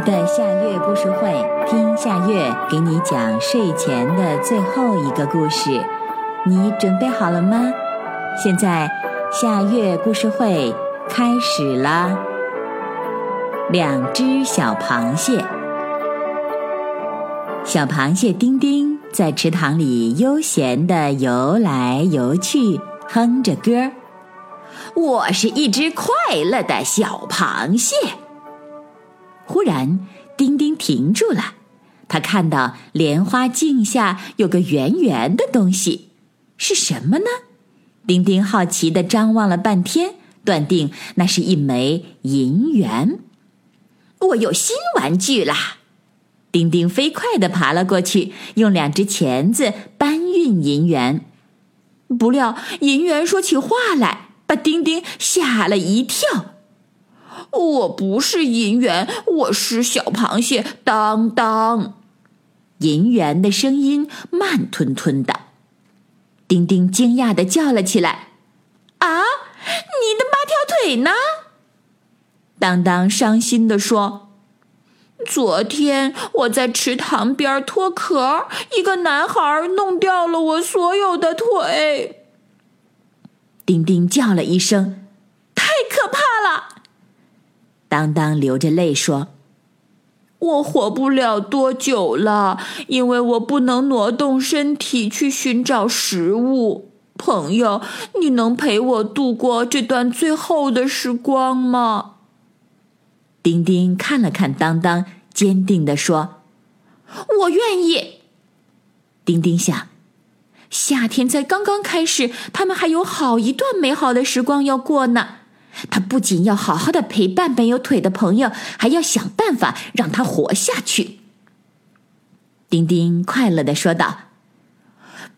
的夏月故事会，听夏月给你讲睡前的最后一个故事。你准备好了吗？现在夏月故事会开始啦！两只小螃蟹，小螃蟹丁丁在池塘里悠闲地游来游去，哼着歌我是一只快乐的小螃蟹。忽然，丁丁停住了。他看到莲花镜下有个圆圆的东西，是什么呢？丁丁好奇地张望了半天，断定那是一枚银元。我有新玩具啦！丁丁飞快地爬了过去，用两只钳子搬运银元。不料银元说起话来，把丁丁吓了一跳。我不是银元，我是小螃蟹当当。银元的声音慢吞吞的。丁丁惊讶的叫了起来：“啊，你的八条腿呢？”当当伤心的说：“昨天我在池塘边脱壳，一个男孩弄掉了我所有的腿。”丁丁叫了一声：“！”当当流着泪说：“我活不了多久了，因为我不能挪动身体去寻找食物。朋友，你能陪我度过这段最后的时光吗？”丁丁看了看当当，坚定地说：“我愿意。”丁丁想，夏天才刚刚开始，他们还有好一段美好的时光要过呢。他不仅要好好的陪伴没有腿的朋友，还要想办法让他活下去。丁丁快乐的说道：“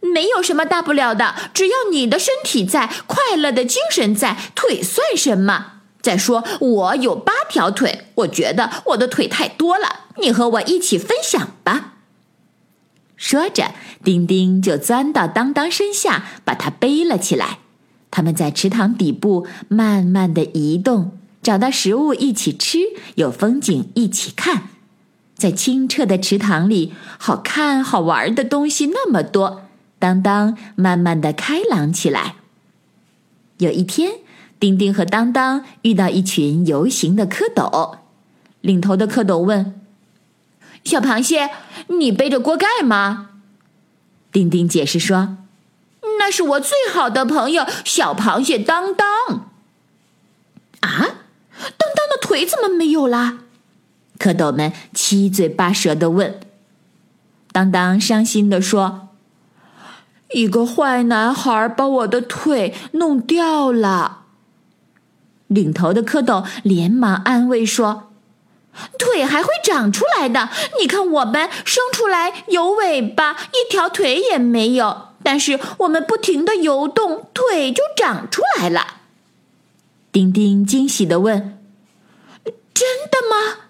没有什么大不了的，只要你的身体在，快乐的精神在，腿算什么？再说我有八条腿，我觉得我的腿太多了，你和我一起分享吧。”说着，丁丁就钻到当当身下，把他背了起来。他们在池塘底部慢慢的移动，找到食物一起吃，有风景一起看。在清澈的池塘里，好看好玩的东西那么多。当当慢慢的开朗起来。有一天，丁丁和当当遇到一群游行的蝌蚪，领头的蝌蚪问：“小螃蟹，你背着锅盖吗？”丁丁解释说。那是我最好的朋友小螃蟹当当。啊，当当的腿怎么没有啦？蝌蚪们七嘴八舌的问。当当伤心的说：“一个坏男孩把我的腿弄掉了。”领头的蝌蚪连忙安慰说：“腿还会长出来的，你看我们生出来有尾巴，一条腿也没有。”但是我们不停的游动，腿就长出来了。丁丁惊喜的问：“真的吗？”“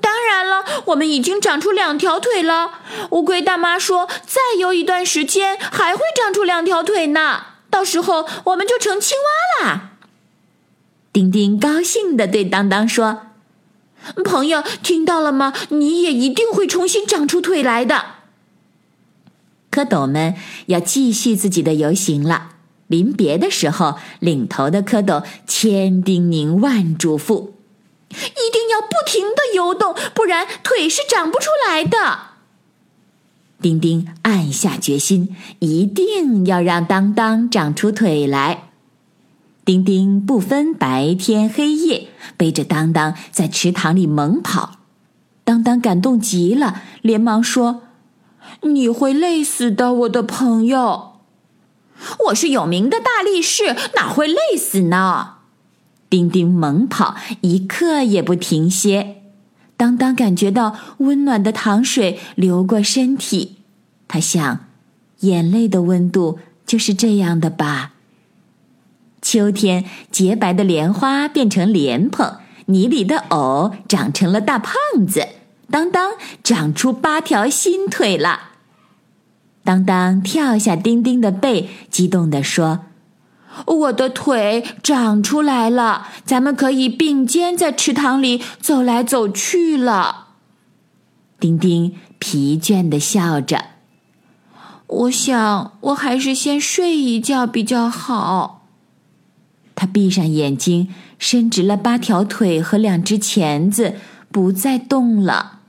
当然了，我们已经长出两条腿了。”乌龟大妈说：“再游一段时间，还会长出两条腿呢。到时候我们就成青蛙啦。”丁丁高兴的对当当说：“朋友，听到了吗？你也一定会重新长出腿来的。”蝌蚪们要继续自己的游行了。临别的时候，领头的蝌蚪千叮咛万嘱咐：“一定要不停的游动，不然腿是长不出来的。”丁丁暗下决心，一定要让当当长出腿来。丁丁不分白天黑夜，背着当当在池塘里猛跑。当当感动极了，连忙说。你会累死的，我的朋友。我是有名的大力士，哪会累死呢？丁丁猛跑，一刻也不停歇。当当感觉到温暖的糖水流过身体，他想，眼泪的温度就是这样的吧。秋天，洁白的莲花变成莲蓬，泥里的藕长成了大胖子。当当长出八条新腿了。当当跳下丁丁的背，激动地说：“我的腿长出来了，咱们可以并肩在池塘里走来走去了。丁丁疲倦的笑着。我想，我还是先睡一觉比较好。他闭上眼睛，伸直了八条腿和两只钳子，不再动了。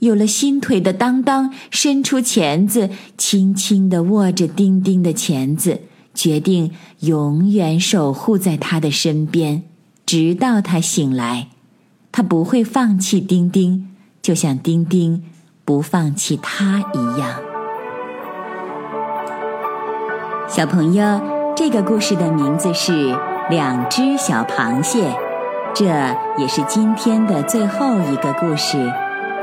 有了新腿的当当伸出钳子，轻轻地握着丁丁的钳子。决定永远守护在他的身边，直到他醒来。他不会放弃丁丁，就像丁丁不放弃他一样。小朋友，这个故事的名字是《两只小螃蟹》，这也是今天的最后一个故事。